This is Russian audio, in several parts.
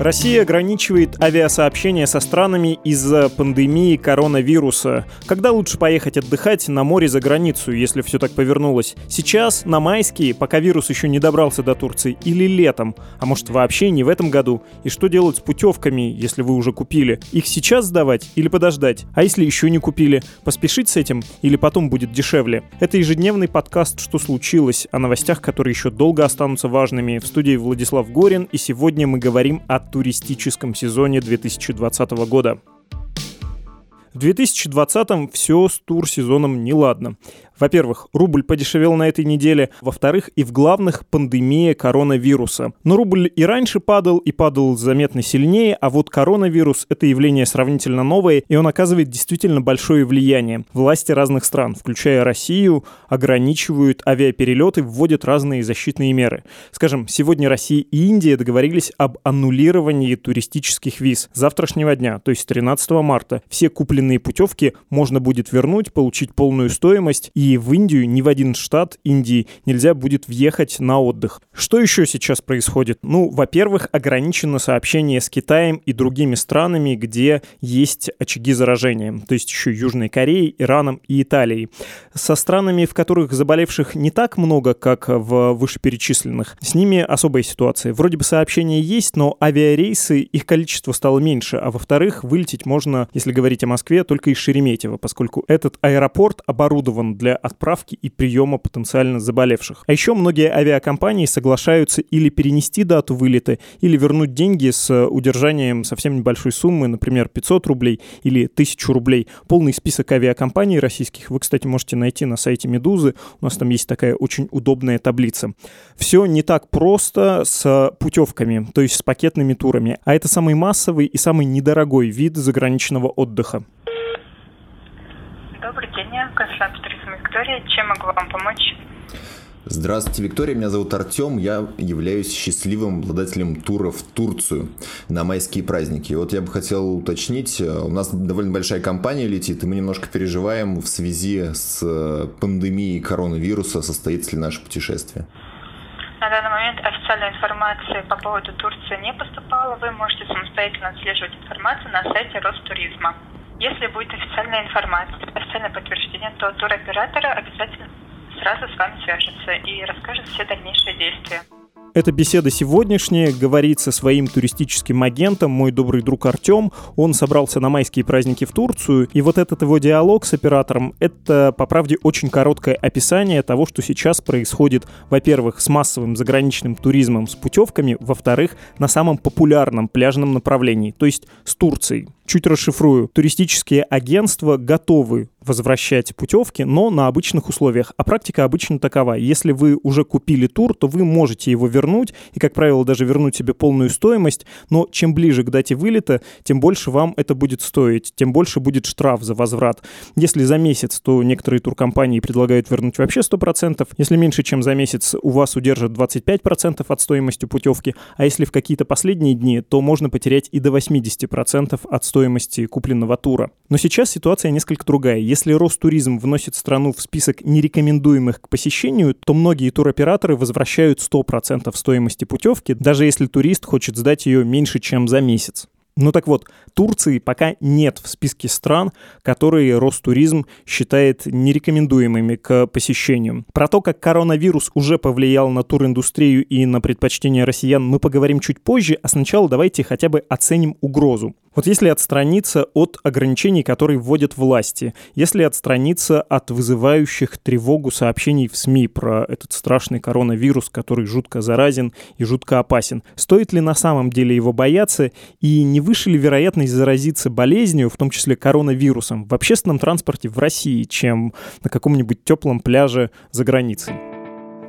Россия ограничивает авиасообщение со странами из-за пандемии коронавируса. Когда лучше поехать отдыхать на море за границу, если все так повернулось? Сейчас, на майские, пока вирус еще не добрался до Турции, или летом? А может вообще не в этом году? И что делать с путевками, если вы уже купили? Их сейчас сдавать или подождать? А если еще не купили? Поспешить с этим или потом будет дешевле? Это ежедневный подкаст «Что случилось?» о новостях, которые еще долго останутся важными. В студии Владислав Горин, и сегодня мы говорим о туристическом сезоне 2020 года. В 2020-м все с тур-сезоном неладно. Во-первых, рубль подешевел на этой неделе. Во-вторых, и в главных пандемия коронавируса. Но рубль и раньше падал, и падал заметно сильнее, а вот коронавирус — это явление сравнительно новое, и он оказывает действительно большое влияние. Власти разных стран, включая Россию, ограничивают авиаперелеты, вводят разные защитные меры. Скажем, сегодня Россия и Индия договорились об аннулировании туристических виз. завтрашнего дня, то есть 13 марта, все купленные путевки можно будет вернуть, получить полную стоимость и в Индию, ни в один штат Индии нельзя будет въехать на отдых. Что еще сейчас происходит? Ну, во-первых, ограничено сообщение с Китаем и другими странами, где есть очаги заражения, то есть еще Южной Кореей, Ираном и Италией. Со странами, в которых заболевших не так много, как в вышеперечисленных, с ними особая ситуация. Вроде бы сообщения есть, но авиарейсы, их количество стало меньше, а во-вторых, вылететь можно, если говорить о Москве, только из Шереметьево, поскольку этот аэропорт оборудован для отправки и приема потенциально заболевших. А еще многие авиакомпании соглашаются или перенести дату вылета, или вернуть деньги с удержанием совсем небольшой суммы, например, 500 рублей или 1000 рублей. Полный список авиакомпаний российских вы, кстати, можете найти на сайте «Медузы». У нас там есть такая очень удобная таблица. Все не так просто с путевками, то есть с пакетными турами, а это самый массовый и самый недорогой вид заграничного отдыха. Добрый день, консультант Виктория. Чем могу вам помочь? Здравствуйте, Виктория. Меня зовут Артем. Я являюсь счастливым обладателем тура в Турцию на майские праздники. Вот я бы хотел уточнить, э, у нас довольно большая компания летит, и мы немножко переживаем в связи с э, пандемией коронавируса, состоится ли наше путешествие. На данный момент официальной информации по поводу Турции не поступало. Вы можете самостоятельно отслеживать информацию на сайте Ростуризма. Если будет официальная информация, официальное подтверждение, то туроператор обязательно сразу с вами свяжется и расскажет все дальнейшие действия. Эта беседа сегодняшняя говорит со своим туристическим агентом, мой добрый друг Артем. Он собрался на майские праздники в Турцию, и вот этот его диалог с оператором — это, по правде, очень короткое описание того, что сейчас происходит, во-первых, с массовым заграничным туризмом с путевками, во-вторых, на самом популярном пляжном направлении, то есть с Турцией. Чуть расшифрую. Туристические агентства готовы возвращать путевки, но на обычных условиях. А практика обычно такова. Если вы уже купили тур, то вы можете его вернуть, и, как правило, даже вернуть себе полную стоимость, но чем ближе к дате вылета, тем больше вам это будет стоить, тем больше будет штраф за возврат. Если за месяц, то некоторые туркомпании предлагают вернуть вообще 100%. Если меньше, чем за месяц, у вас удержат 25% от стоимости путевки, а если в какие-то последние дни, то можно потерять и до 80% от стоимости купленного тура. Но сейчас ситуация несколько другая. Если Ростуризм вносит страну в список нерекомендуемых к посещению, то многие туроператоры возвращают 100% стоимости путевки, даже если турист хочет сдать ее меньше, чем за месяц. Ну так вот, Турции пока нет в списке стран, которые Ростуризм считает нерекомендуемыми к посещению. Про то, как коронавирус уже повлиял на туриндустрию и на предпочтения россиян, мы поговорим чуть позже, а сначала давайте хотя бы оценим угрозу. Вот если отстраниться от ограничений, которые вводят власти, если отстраниться от вызывающих тревогу сообщений в СМИ про этот страшный коронавирус, который жутко заразен и жутко опасен, стоит ли на самом деле его бояться и не выше ли вероятность заразиться болезнью, в том числе коронавирусом, в общественном транспорте в России, чем на каком-нибудь теплом пляже за границей?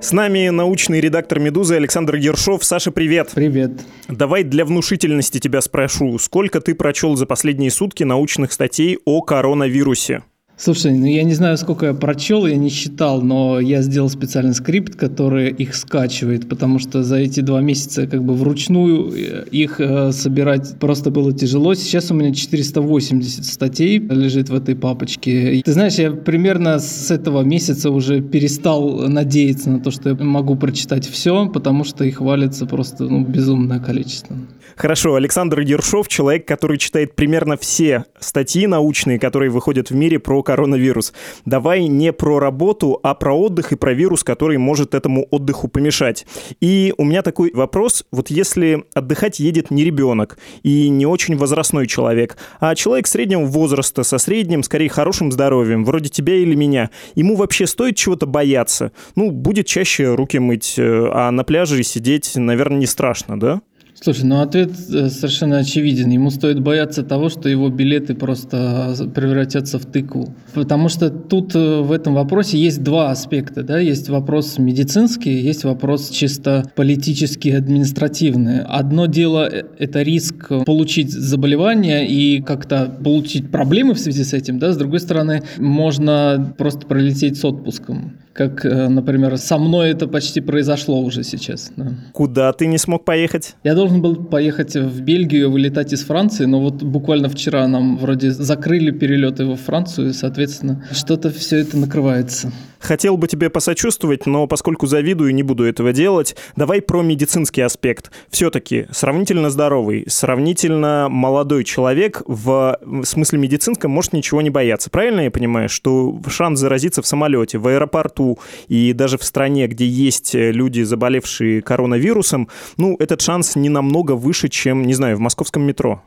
С нами научный редактор «Медузы» Александр Ершов. Саша, привет. Привет. Давай для внушительности тебя спрошу. Сколько ты прочел за последние сутки научных статей о коронавирусе? Слушай, ну я не знаю, сколько я прочел, я не считал, но я сделал специальный скрипт, который их скачивает, потому что за эти два месяца как бы вручную э, их э, собирать просто было тяжело. Сейчас у меня 480 статей лежит в этой папочке. Ты знаешь, я примерно с этого месяца уже перестал надеяться на то, что я могу прочитать все, потому что их валится просто ну, безумное количество. Хорошо, Александр Ершов, человек, который читает примерно все статьи научные, которые выходят в мире про коронавирус. Давай не про работу, а про отдых и про вирус, который может этому отдыху помешать. И у меня такой вопрос. Вот если отдыхать едет не ребенок и не очень возрастной человек, а человек среднего возраста, со средним, скорее, хорошим здоровьем, вроде тебя или меня, ему вообще стоит чего-то бояться? Ну, будет чаще руки мыть, э, а на пляже сидеть, наверное, не страшно, да? Слушай, ну ответ э, совершенно очевиден. Ему стоит бояться того, что его билеты просто превратятся в тыкву. Потому что тут э, в этом вопросе есть два аспекта. Да? Есть вопрос медицинский, есть вопрос чисто политический, административный. Одно дело э, – это риск получить заболевание и как-то получить проблемы в связи с этим. Да? С другой стороны, можно просто пролететь с отпуском как, например, со мной это почти произошло уже сейчас. Да. Куда ты не смог поехать? Я должен должен был поехать в Бельгию, вылетать из Франции, но вот буквально вчера нам вроде закрыли перелеты во Францию, и, соответственно, что-то все это накрывается. Хотел бы тебе посочувствовать, но поскольку завидую, не буду этого делать. Давай про медицинский аспект. Все-таки сравнительно здоровый, сравнительно молодой человек в, в смысле медицинском может ничего не бояться. Правильно я понимаю, что шанс заразиться в самолете, в аэропорту и даже в стране, где есть люди, заболевшие коронавирусом, ну, этот шанс не намного выше, чем, не знаю, в московском метро.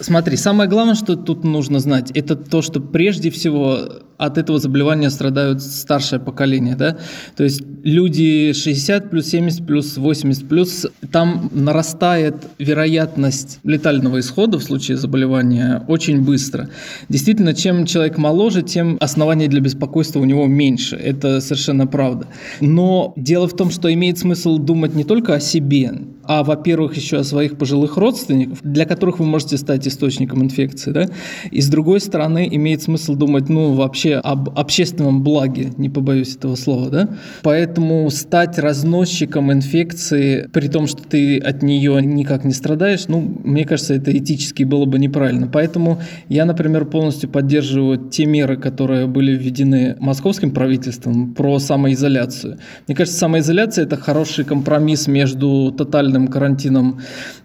Смотри, самое главное, что тут нужно знать, это то, что прежде всего от этого заболевания страдают старшее поколение, да, то есть люди 60 плюс 70 плюс 80 плюс, там нарастает вероятность летального исхода в случае заболевания очень быстро. Действительно, чем человек моложе, тем оснований для беспокойства у него меньше, это совершенно правда. Но дело в том, что имеет смысл думать не только о себе, а, во-первых, еще о своих пожилых родственниках, для которых вы можете стать источником инфекции, да, и с другой стороны имеет смысл думать, ну, вообще об общественном благе, не побоюсь этого слова, да, поэтому стать разносчиком инфекции, при том, что ты от нее никак не страдаешь, ну, мне кажется, это этически было бы неправильно, поэтому я, например, полностью поддерживаю те меры, которые были введены московским правительством про самоизоляцию. Мне кажется, самоизоляция – это хороший компромисс между тотальным тотальным карантином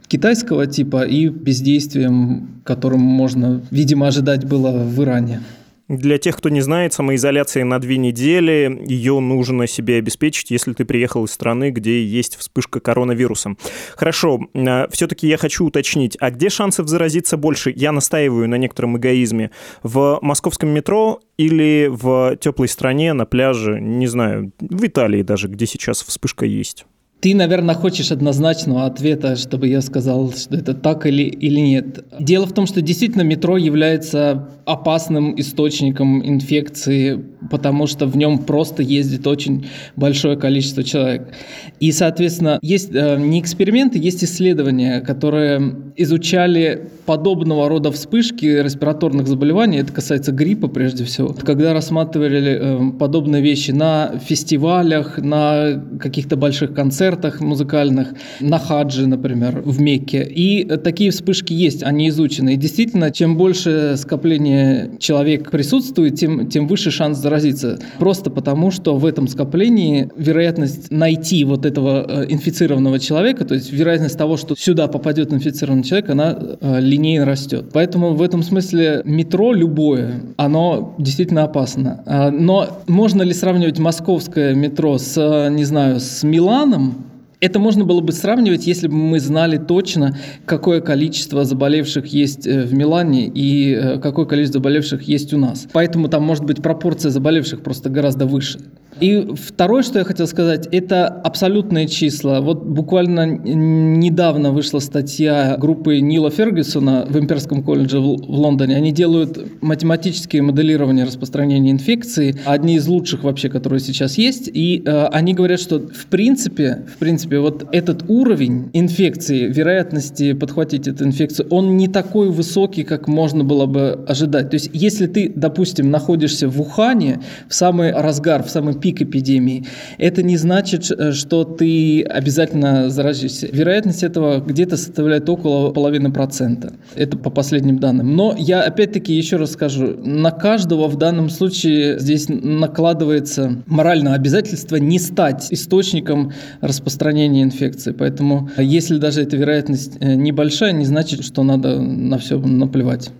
китайского типа и бездействием, которым можно, видимо, ожидать было в Иране. Для тех, кто не знает, самоизоляция на две недели, ее нужно себе обеспечить, если ты приехал из страны, где есть вспышка коронавирусом. Хорошо, а, все-таки я хочу уточнить, а где шансов заразиться больше? Я настаиваю на некотором эгоизме. В московском метро или в теплой стране на пляже, не знаю, в Италии даже, где сейчас вспышка есть? Ты, наверное, хочешь однозначного ответа, чтобы я сказал, что это так или, или нет. Дело в том, что действительно метро является опасным источником инфекции, потому что в нем просто ездит очень большое количество человек. И, соответственно, есть э, не эксперименты, есть исследования, которые изучали подобного рода вспышки респираторных заболеваний. Это касается гриппа прежде всего. Когда рассматривали э, подобные вещи на фестивалях, на каких-то больших концертах, концертах музыкальных, на хаджи, например, в Мекке. И такие вспышки есть, они изучены. И действительно, чем больше скопление человек присутствует, тем, тем выше шанс заразиться. Просто потому, что в этом скоплении вероятность найти вот этого э, инфицированного человека, то есть вероятность того, что сюда попадет инфицированный человек, она э, линейно растет. Поэтому в этом смысле метро любое, оно действительно опасно. А, но можно ли сравнивать московское метро с, не знаю, с Миланом? Это можно было бы сравнивать, если бы мы знали точно, какое количество заболевших есть э, в Милане и э, какое количество заболевших есть у нас. Поэтому там может быть пропорция заболевших просто гораздо выше. И второе, что я хотел сказать, это абсолютные числа. Вот буквально недавно вышла статья группы Нила Фергюсона в Имперском колледже в Лондоне. Они делают математические моделирования распространения инфекции, одни из лучших вообще, которые сейчас есть. И э, они говорят, что в принципе, в принципе, вот этот уровень инфекции, вероятности подхватить эту инфекцию, он не такой высокий, как можно было бы ожидать. То есть, если ты, допустим, находишься в Ухане в самый разгар, в самый пик эпидемии, это не значит, э, что ты обязательно заразишься. Вероятность этого где-то составляет около половины процента. Это по последним данным. Но я опять-таки еще раз скажу, на каждого в данном случае здесь накладывается моральное обязательство не стать источником распространения инфекции. Поэтому если даже эта вероятность э, небольшая, не значит, что надо на все наплевать.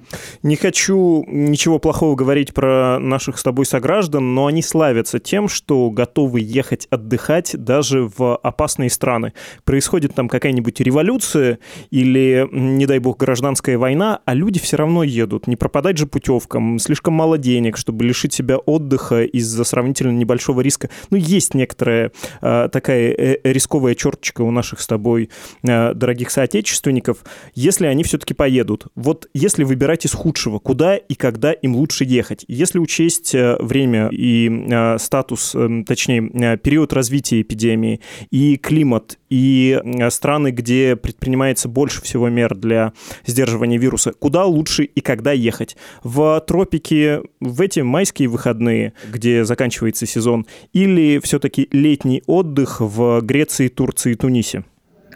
Не хочу ничего плохого говорить про наших с тобой сограждан, но они славятся тем, что готовы ехать отдыхать даже в опасные страны. Происходит там какая-нибудь революция или, не дай бог, гражданская война, а люди все равно едут. Не пропадать же путевкам, слишком мало денег, чтобы лишить себя отдыха из-за сравнительно небольшого риска. Ну, есть некоторая э, такая э, рисковая черточка у наших с тобой э, дорогих соотечественников, если они все-таки поедут. Вот если выбирать из худшего, куда и когда им лучше ехать? Если учесть э, время и э, статус, э, точнее, э, период развития эпидемии и климат, и э, страны, где предпринимается больше всего мер для сдерживания вируса, куда лучше и когда ехать? В тропики в эти майские выходные, где заканчивается сезон, или все-таки летний отдых в Греции, Турции и Тунисе?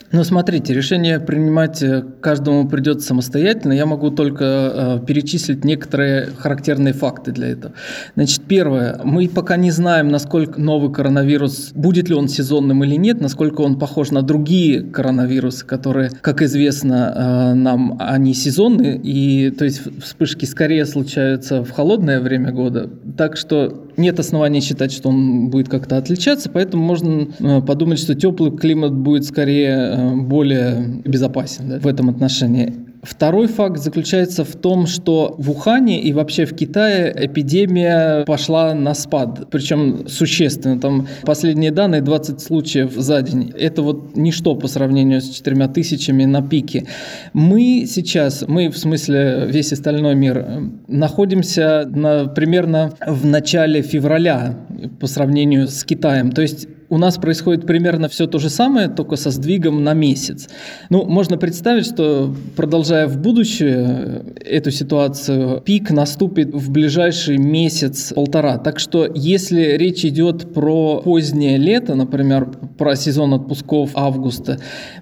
Ну, смотрите, решение принимать э, каждому придется самостоятельно. Я могу только э, перечислить некоторые характерные факты для этого. Значит, первое. Мы пока не знаем, насколько новый коронавирус, будет ли он сезонным или нет, насколько он похож на другие коронавирусы, которые, как известно, э, нам они сезонные, и то есть вспышки скорее случаются в холодное время года. Так что нет оснований считать, что он будет как-то отличаться, поэтому можно э, подумать, что теплый климат будет скорее э, более безопасен да, в этом отношении. Второй факт заключается в том, что в Ухане и вообще в Китае эпидемия пошла на спад, причем существенно. Там последние данные 20 случаев за день. Это вот ничто по сравнению с четырьмя тысячами на пике. Мы сейчас, мы в смысле весь остальной мир, находимся на, примерно в начале февраля по сравнению с Китаем. То есть у нас происходит примерно все то же самое, только со сдвигом на месяц. Ну, можно представить, что продолжая в будущее эту ситуацию, пик наступит в ближайший месяц-полтора. Так что если речь идет про позднее лето, например, про сезон отпусков августа,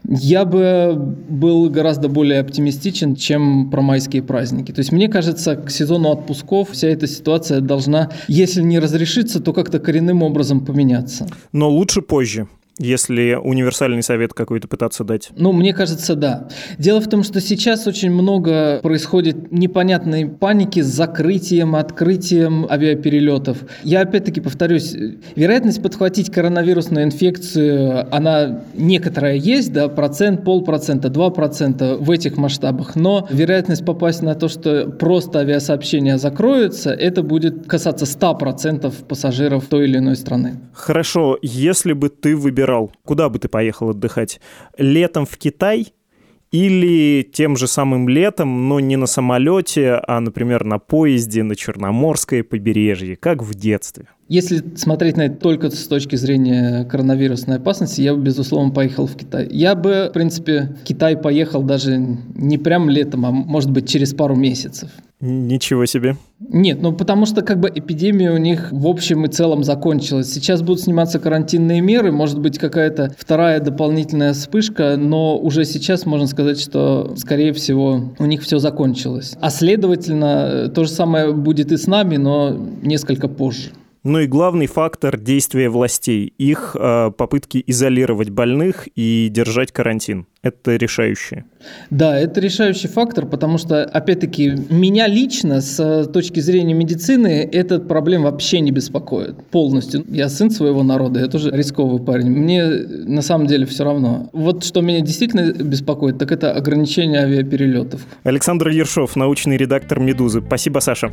я бы был гораздо более оптимистичен, чем про майские праздники. То есть мне кажется, к сезону отпусков вся эта ситуация должна, если не разрешиться, то как-то коренным образом поменяться. Но лучше позже если универсальный совет какой-то пытаться дать? Ну, мне кажется, да. Дело в том, что сейчас очень много происходит непонятной паники с закрытием, открытием авиаперелетов. Я опять-таки повторюсь, вероятность подхватить коронавирусную инфекцию, она некоторая есть, да, процент, полпроцента, два процента в этих масштабах, но вероятность попасть на то, что просто авиасообщения закроются, это будет касаться 100% пассажиров той или иной страны. Хорошо, если бы ты выбирал выбирал, куда бы ты поехал отдыхать? Летом в Китай или тем же самым летом, но не на самолете, а, например, на поезде на Черноморское побережье, как в детстве? Если смотреть на это только с точки зрения коронавирусной опасности, я бы, безусловно, поехал в Китай. Я бы, в принципе, в Китай поехал даже не прям летом, а, может быть, через пару месяцев. Ничего себе. Нет, ну потому что как бы эпидемия у них в общем и целом закончилась. Сейчас будут сниматься карантинные меры, может быть какая-то вторая дополнительная вспышка, но уже сейчас можно сказать, что скорее всего у них все закончилось. А следовательно, то же самое будет и с нами, но несколько позже. Ну и главный фактор действия властей, их э, попытки изолировать больных и держать карантин. Это решающее. Да, это решающий фактор, потому что, опять-таки, меня лично с точки зрения медицины этот проблем вообще не беспокоит полностью. Я сын своего народа, я тоже рисковый парень. Мне на самом деле все равно. Вот что меня действительно беспокоит, так это ограничение авиаперелетов. Александр Ершов, научный редактор «Медузы». Спасибо, Саша.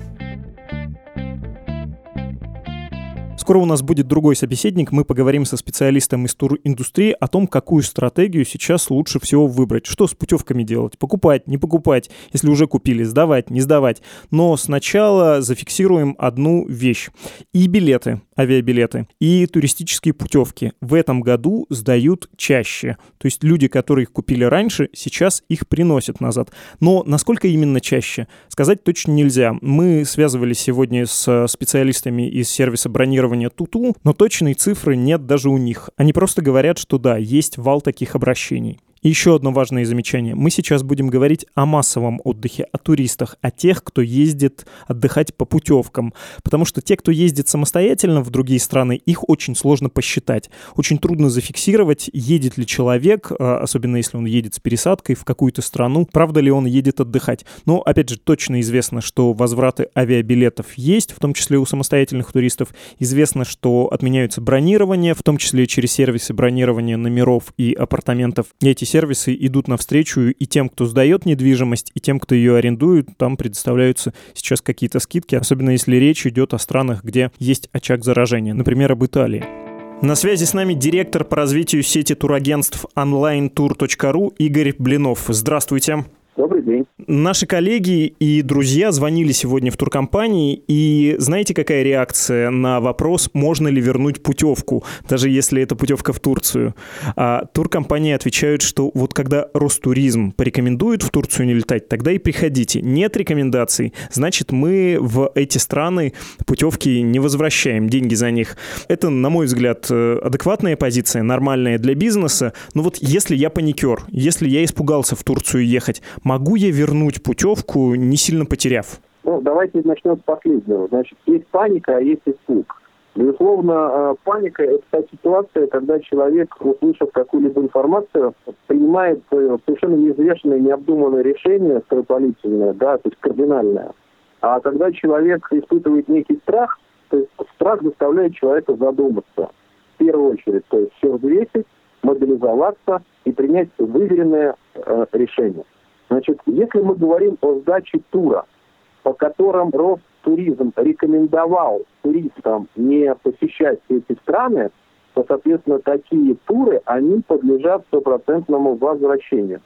Скоро у нас будет другой собеседник, мы поговорим со специалистом из туриндустрии о том, какую стратегию сейчас лучше всего выбрать. Что с путевками делать? Покупать, не покупать, если уже купили, сдавать, не сдавать. Но сначала зафиксируем одну вещь. И билеты, авиабилеты, и туристические путевки в этом году сдают чаще. То есть люди, которые их купили раньше, сейчас их приносят назад. Но насколько именно чаще, сказать точно нельзя. Мы связывались сегодня с специалистами из сервиса бронирования Туту, но точной цифры нет даже у них. Они просто говорят, что да, есть вал таких обращений. Еще одно важное замечание. Мы сейчас будем говорить о массовом отдыхе, о туристах, о тех, кто ездит отдыхать по путевкам. Потому что те, кто ездит самостоятельно в другие страны, их очень сложно посчитать. Очень трудно зафиксировать, едет ли человек, а, особенно если он едет с пересадкой в какую-то страну, правда ли он едет отдыхать. Но, опять же, точно известно, что возвраты авиабилетов есть, в том числе у самостоятельных туристов. Известно, что отменяются бронирования, в том числе через сервисы бронирования номеров и апартаментов. Эти сервисы идут навстречу и тем, кто сдает недвижимость, и тем, кто ее арендует. Там предоставляются сейчас какие-то скидки, особенно если речь идет о странах, где есть очаг заражения, например, об Италии. На связи с нами директор по развитию сети турагентств onlinetour.ru Игорь Блинов. Здравствуйте. Добрый день. Наши коллеги и друзья звонили сегодня в туркомпании, и знаете, какая реакция на вопрос, можно ли вернуть путевку, даже если это путевка в Турцию? А туркомпании отвечают, что вот когда Ростуризм порекомендует в Турцию не летать, тогда и приходите. Нет рекомендаций, значит, мы в эти страны путевки не возвращаем, деньги за них. Это, на мой взгляд, э, адекватная позиция, нормальная для бизнеса. Но вот если я паникер, если я испугался в Турцию ехать, Могу я вернуть путевку, не сильно потеряв? Ну, давайте начнем с последнего. Значит, есть паника, а есть испуг. Безусловно, э, паника – это та ситуация, когда человек, услышав какую-либо информацию, принимает э, совершенно неизвестное, необдуманное решение, скоропалительное, да, то есть кардинальное. А когда человек испытывает некий страх, то есть страх заставляет человека задуматься. В первую очередь, то есть все взвесить, мобилизоваться и принять выверенное э, решение. Значит, если мы говорим о сдаче тура, по которым Ростуризм рекомендовал туристам не посещать эти страны, то, соответственно, такие туры, они подлежат стопроцентному возвращению.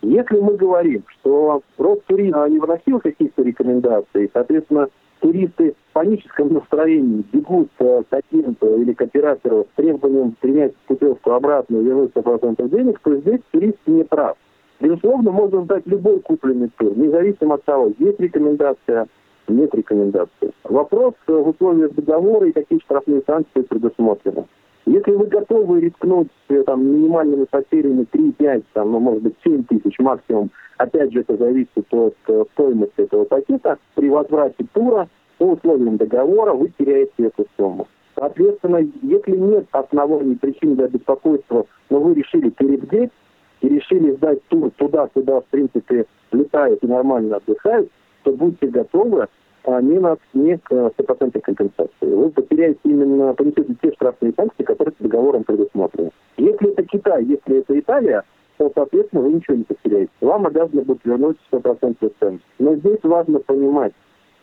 Если мы говорим, что Ростуризм не выносил каких-то рекомендаций, соответственно, туристы в паническом настроении бегут к агенту или к оператору с требованием принять путевку обратно и вернуть 100% денег, то здесь турист не прав. Безусловно, можно сдать любой купленный тур, независимо от того, есть рекомендация, нет рекомендации. Вопрос э, в условиях договора и какие штрафные санкции предусмотрены. Если вы готовы рискнуть э, там, минимальными потерями 3-5, там, ну, может быть, 7 тысяч максимум, опять же, это зависит от э, стоимости этого пакета, при возврате тура по условиям договора вы теряете эту сумму. Соответственно, если нет оснований причин для беспокойства, но вы решили перебдеть, и решили сдать тур туда, куда, в принципе, летают и нормально отдыхают, то будьте готовы а не, на, не к стопроцентной компенсации. Вы потеряете именно, понесете те штрафные санкции, которые договором предусмотрены. Если это Китай, если это Италия, то, соответственно, вы ничего не потеряете. Вам обязаны будут вернуть 100% цен. Но здесь важно понимать,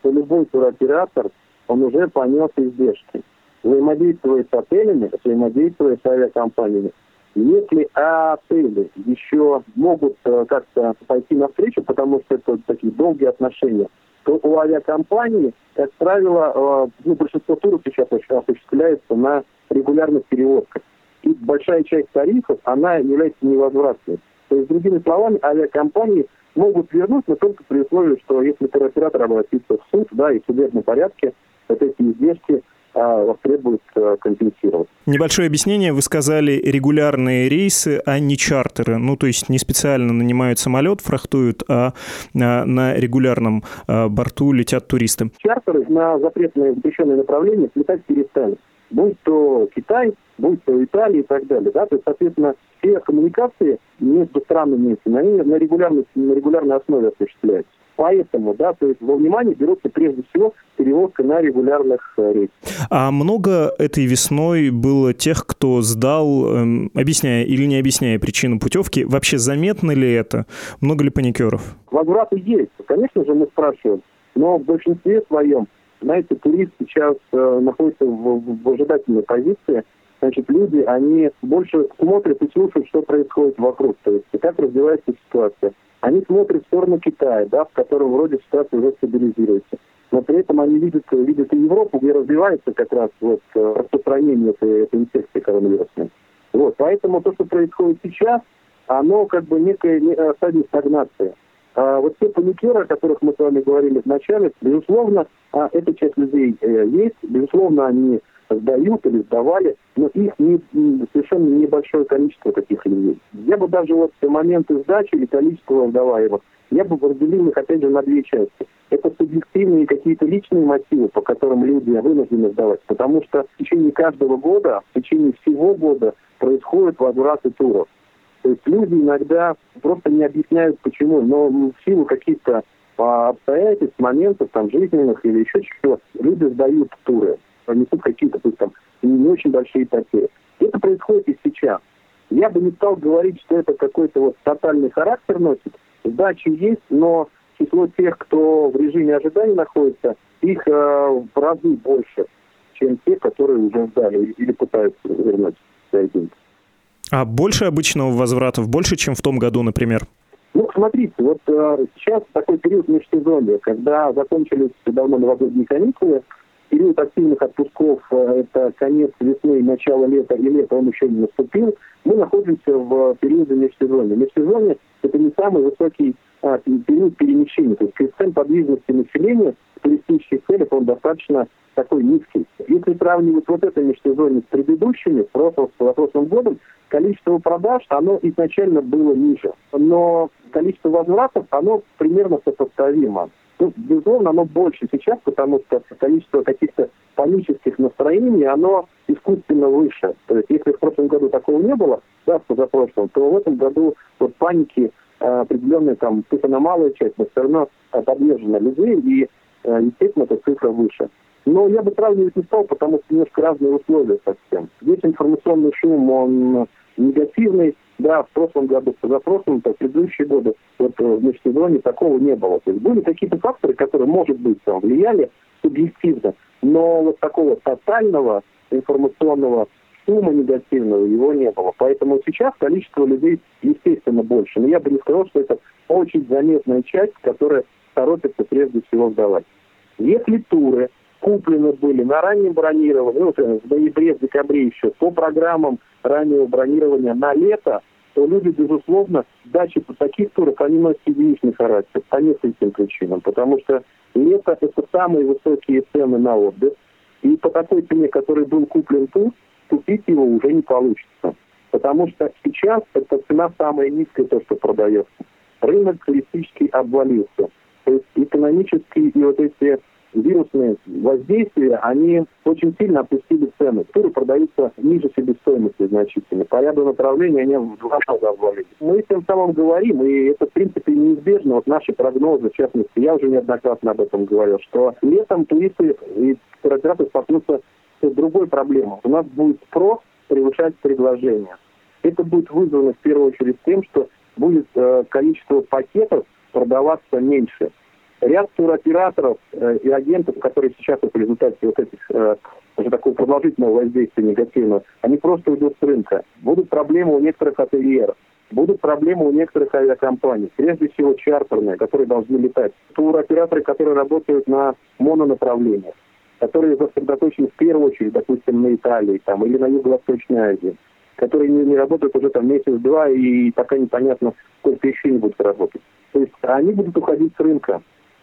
что любой туроператор, он уже понес издержки. Взаимодействует с отелями, взаимодействует с авиакомпаниями. Если отели еще могут э, как-то пойти навстречу, потому что это такие долгие отношения, то у авиакомпании, как правило, э, ну, большинство туров сейчас осуществляется на регулярных перевозках. И большая часть тарифов, она является невозвратной. То есть, другими словами, авиакомпании могут вернуть, но только при условии, что если туроператор обратится в суд, да, и в судебном порядке, вот эти издержки а требует э, компенсировать. Небольшое объяснение. Вы сказали регулярные рейсы, а не чартеры. Ну, то есть не специально нанимают самолет, фрахтуют, а на, на регулярном а, борту летят туристы. Чартеры на запретные запрещенные направления летать перестали. Будь то Китай, будь то Италия и так далее. Да? То есть, соответственно, все коммуникации между странами они на регулярной, на регулярной основе осуществляются. Поэтому, да, то есть во внимание берется прежде всего перевозка на регулярных э, рейсах. А много этой весной было тех, кто сдал, эм, объясняя или не объясняя причину путевки. Вообще заметно ли это? Много ли паникеров? Возвраты есть. Конечно же, мы спрашиваем. Но в большинстве своем знаете, турист сейчас э, находится в, в ожидательной позиции, значит, люди, они больше смотрят и слушают, что происходит вокруг, то есть как развивается ситуация. Они смотрят в сторону Китая, да, в котором вроде ситуация уже стабилизируется. Но при этом они видят, видят и Европу, где развивается как раз вот э, распространение этой, этой инфекции коронавирусной. Вот, поэтому то, что происходит сейчас, оно как бы некая э, стадия стагнации. А вот те паникеры, о которых мы с вами говорили вначале, безусловно, а, эта часть людей э, есть, безусловно, они сдают или сдавали, но их не, совершенно небольшое количество таких людей. Я бы даже вот моменты сдачи или количество сдаваемых, я бы разделил их, опять же, на две части. Это субъективные какие-то личные мотивы, по которым люди вынуждены сдавать. Потому что в течение каждого года, в течение всего года происходят возвраты туров. То есть люди иногда просто не объясняют почему, но в силу каких-то а, обстоятельств, моментов там жизненных или еще чего, люди сдают туры несут какие-то то есть, там не очень большие потери. Это происходит и сейчас. Я бы не стал говорить, что это какой-то вот тотальный характер носит. Сдачи есть, но число тех, кто в режиме ожидания находится, их э, в разы больше, чем те, которые уже сдали или пытаются вернуть свои деньги. А больше обычного возвратов, больше, чем в том году, например? Ну, смотрите, вот э, сейчас такой период межсезонья, когда закончились давно новогодние каникулы, период активных отпусков э, – это конец весны, начало лета, и лето он еще не наступил. Мы находимся в периоде межсезонья. Межсезонье – это не самый высокий а, период перемещения. То есть коэффициент подвижности населения в туристических целях он достаточно такой низкий. Если сравнивать вот это межсезонье с предыдущими, прошлым, с прошлым годом, количество продаж, оно изначально было ниже. Но количество возвратов, оно примерно сопоставимо. Ну, безусловно, оно больше сейчас, потому что количество каких-то панических настроений, оно искусственно выше. То есть, если в прошлом году такого не было, да, в позапрошлом, то в этом году вот паники э, определенная там, пусть она малая часть, но все равно подвержена людей, и, э, естественно, эта цифра выше. Но я бы сравнивать не стал, потому что немножко разные условия совсем. Здесь информационный шум, он негативный, да, в прошлом году, в позапрошлом, то в предыдущие годы вот э, в межсезонье такого не было. То есть были какие-то факторы, которые, может быть, там, влияли субъективно, но вот такого тотального информационного шума негативного его не было. Поэтому сейчас количество людей, естественно, больше. Но я бы не сказал, что это очень заметная часть, которая торопится прежде всего сдавать. Если туры куплены были на раннем бронировании, ну, в ноябре, в декабре еще, по программам раннего бронирования на лето, то люди, безусловно, дачи таких турах, они носят единичный характер по нескольким причинам. Потому что лето – это самые высокие цены на отдых. И по такой цене, который был куплен тур, купить его уже не получится. Потому что сейчас эта цена самая низкая, то, что продается. Рынок туристический обвалился. То есть экономические и вот эти вирусные воздействия, они очень сильно опустили цены. Туры продаются ниже себестоимости значительно. По ряду направлений они в два раза обвалились. Мы тем самым говорим, и это в принципе неизбежно. Вот наши прогнозы, в частности, я уже неоднократно об этом говорил, что летом туристы и туроператоры столкнутся с другой проблемой. У нас будет спрос превышать предложение. Это будет вызвано в первую очередь тем, что будет э, количество пакетов продаваться меньше ряд туроператоров э, и агентов, которые сейчас в результате вот этих э, уже такого продолжительного воздействия негативного, они просто уйдут с рынка. Будут проблемы у некоторых ательеров, будут проблемы у некоторых авиакомпаний, прежде всего чартерные, которые должны летать. Туроператоры, которые работают на мононаправлениях, которые сосредоточены в первую очередь, допустим, на Италии там, или на Юго-Восточной Азии, которые не, не работают уже там месяц-два и пока непонятно, сколько еще не будут работать. То есть они будут уходить с рынка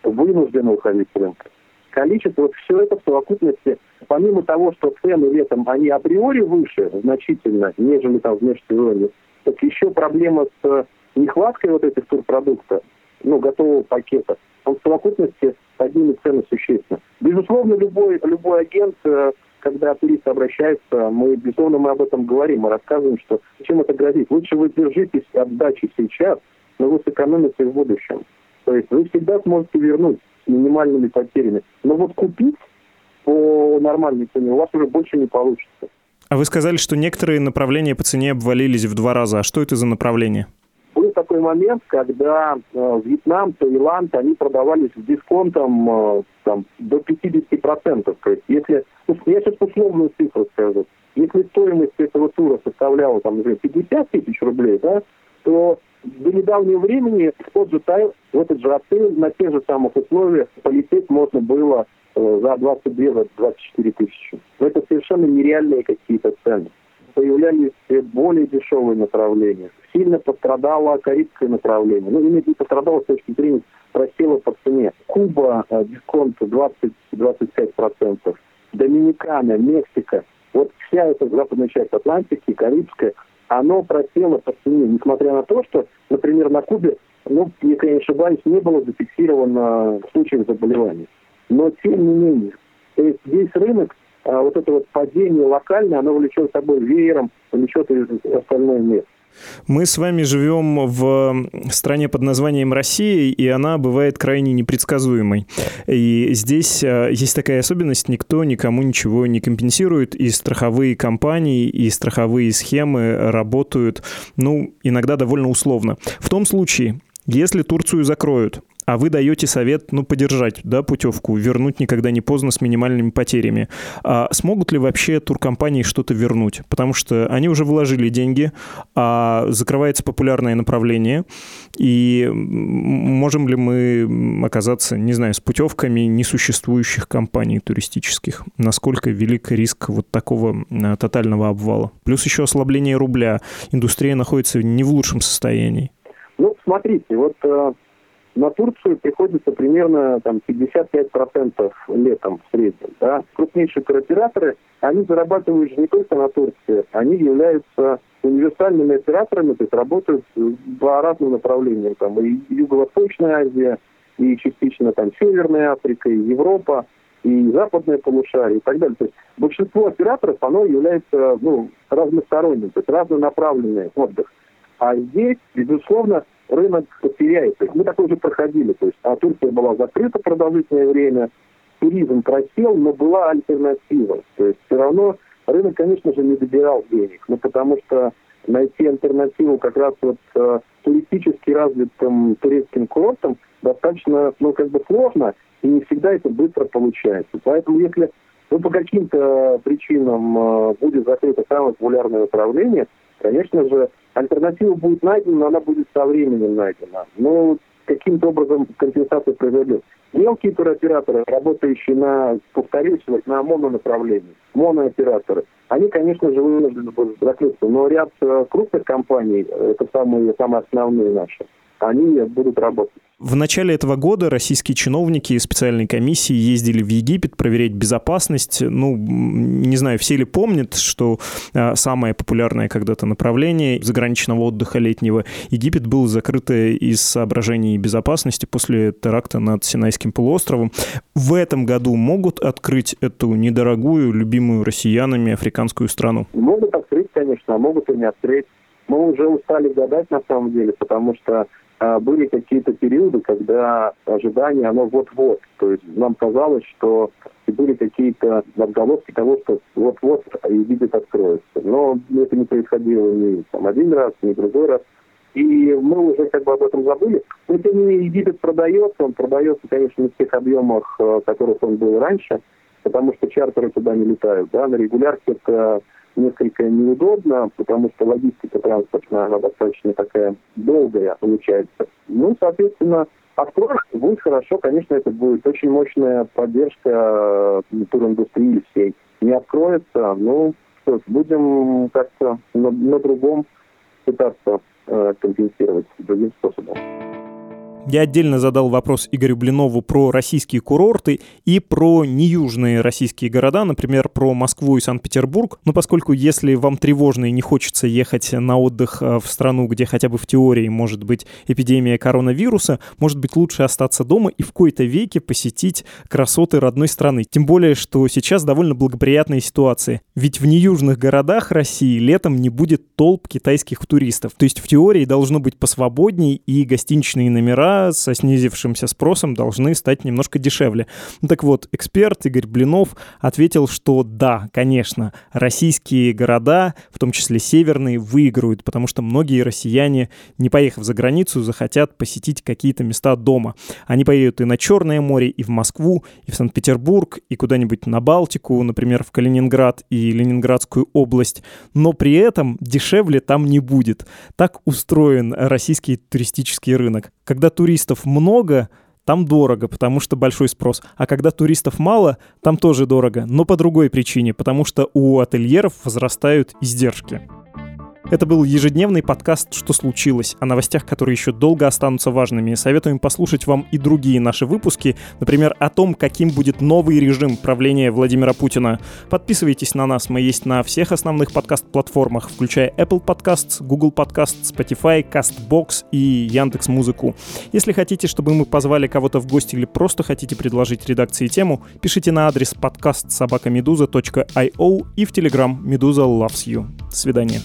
вынуждены уходить с рынка. Количество, вот все это в совокупности, помимо того, что цены летом, они априори выше значительно, нежели там в межсезонье, так еще проблема с э, нехваткой вот этих турпродуктов, ну, готового пакета, он в совокупности поднимет цены существенно. Безусловно, любой, любой агент, э, когда турист обращается, мы, безусловно, мы об этом говорим, мы рассказываем, что чем это грозит. Лучше вы держитесь от сдачи сейчас, но вы сэкономите в будущем. То есть вы всегда сможете вернуть с минимальными потерями. Но вот купить по нормальной цене у вас уже больше не получится. А вы сказали, что некоторые направления по цене обвалились в два раза. А что это за направление? Вы такой момент, когда э, Вьетнам, Таиланд, они продавались с дисконтом э, там, до 50%. То есть если, ну, я сейчас условную цифру скажу, если стоимость этого тура составляла там, например, 50 тысяч рублей, да, то до недавнего времени в тот же Тайл, в этот же отель на тех же самых условиях полететь можно было э, за 22-24 тысячи. Но это совершенно нереальные какие-то цены. Появлялись более дешевые направления. Сильно пострадало карибское направление. Ну, именно пострадало с точки зрения просела по цене. Куба, э, дисконт 20-25%. Доминикана, Мексика. Вот вся эта западная часть Атлантики, Карибская, оно просело по цене, несмотря на то, что, например, на Кубе, ну, если я не ошибаюсь, не было зафиксировано случаев заболеваний. Но тем не менее, то есть весь рынок, а, вот это вот падение локальное, оно влечет с собой веером, влечет и остальное место. Мы с вами живем в стране под названием Россия, и она бывает крайне непредсказуемой. И здесь э, есть такая особенность, никто никому ничего не компенсирует, и страховые компании, и страховые схемы работают, ну, иногда довольно условно. В том случае, если Турцию закроют, а вы даете совет, ну, поддержать, да, путевку, вернуть никогда не поздно с минимальными потерями. А смогут ли вообще туркомпании что-то вернуть? Потому что они уже вложили деньги, а закрывается популярное направление, и можем ли мы оказаться, не знаю, с путевками несуществующих компаний туристических? Насколько велик риск вот такого а, тотального обвала? Плюс еще ослабление рубля. Индустрия находится не в лучшем состоянии. Ну, смотрите, вот э, на Турцию приходится примерно там, 55% летом в среднем. Да. Крупнейшие туроператоры, они зарабатывают же не только на Турции, они являются универсальными операторами, то есть работают по разным направлениям. Там и Юго-Восточная Азия, и частично там Северная Африка, и Европа, и западное полушарие и так далее. То есть большинство операторов, оно является ну, разносторонним, то есть разнонаправленный отдых. А здесь, безусловно, рынок теряется. Мы такое уже проходили. То есть а Турция была закрыта продолжительное время, туризм просел, но была альтернатива. То есть все равно рынок, конечно же, не добирал денег. Ну, потому что найти альтернативу как раз вот э, туристически развитым турецким курортам достаточно, ну, как бы сложно, и не всегда это быстро получается. Поэтому если ну, по каким-то причинам э, будет закрыто самое популярное направление, конечно же, альтернатива будет найдена, но она будет со временем найдена. Но каким-то образом компенсация произойдет. Мелкие туроператоры, работающие на, повторюсь, на мононаправлении, монооператоры, они, конечно же, вынуждены будут закрыться. Но ряд э, крупных компаний, это самые, самые основные наши, они будут работать. В начале этого года российские чиновники и специальные комиссии ездили в Египет проверять безопасность. Ну, не знаю, все ли помнят, что а, самое популярное когда-то направление заграничного отдыха летнего Египет был закрыт из соображений безопасности после теракта над Синайским полуостровом. В этом году могут открыть эту недорогую, любимую россиянами африканскую страну? Могут открыть, конечно, а могут и не открыть. Мы уже устали гадать на самом деле, потому что были какие-то периоды, когда ожидание, оно вот-вот. То есть нам казалось, что были какие-то отголоски того, что вот-вот Египет откроется. Но это не происходило ни там, один раз, ни другой раз. И мы уже как бы об этом забыли. Но тем не менее Египет продается, он продается, конечно, не тех объемах, э, которых он был раньше, потому что чартеры туда не летают. Да? На регулярке это несколько неудобно, потому что логистика транспортная, она достаточно такая долгая получается. Ну, соответственно, откроешь, будет хорошо, конечно, это будет очень мощная поддержка туриндустрии всей. Не откроется, ну, что будем как-то на, на другом пытаться э, компенсировать другим способом. Я отдельно задал вопрос Игорю Блинову про российские курорты и про неюжные российские города, например, про Москву и Санкт-Петербург. Но поскольку если вам тревожно и не хочется ехать на отдых э, в страну, где хотя бы в теории может быть эпидемия коронавируса, может быть лучше остаться дома и в кои-то веке посетить красоты родной страны. Тем более, что сейчас довольно благоприятная ситуация. Ведь в неюжных городах России летом не будет толп китайских туристов. То есть в теории должно быть посвободней и гостиничные номера со снизившимся спросом должны стать немножко дешевле. Ну, так вот, эксперт Игорь Блинов ответил, что да, конечно, российские города, в том числе северные, выиграют, потому что многие россияне, не поехав за границу, захотят посетить какие-то места дома. Они поедут и на Черное море, и в Москву, и в Санкт-Петербург, и куда-нибудь на Балтику, например, в Калининград и Ленинградскую область, но при этом дешевле там не будет. Так устроен российский туристический рынок. Когда туристов много, там дорого, потому что большой спрос. А когда туристов мало, там тоже дорого, но по другой причине, потому что у ательеров возрастают издержки. Это был ежедневный подкаст «Что случилось?» о новостях, которые еще долго останутся важными. Советуем послушать вам и другие наши выпуски, например, о том, каким будет новый режим правления Владимира Путина. Подписывайтесь на нас, мы есть на всех основных подкаст-платформах, включая Apple Podcasts, Google Podcasts, Spotify, CastBox и Яндекс Музыку. Если хотите, чтобы мы позвали кого-то в гости или просто хотите предложить редакции тему, пишите на адрес подкаст собакамедуза.io и в Telegram Медуза loves you. До свидания.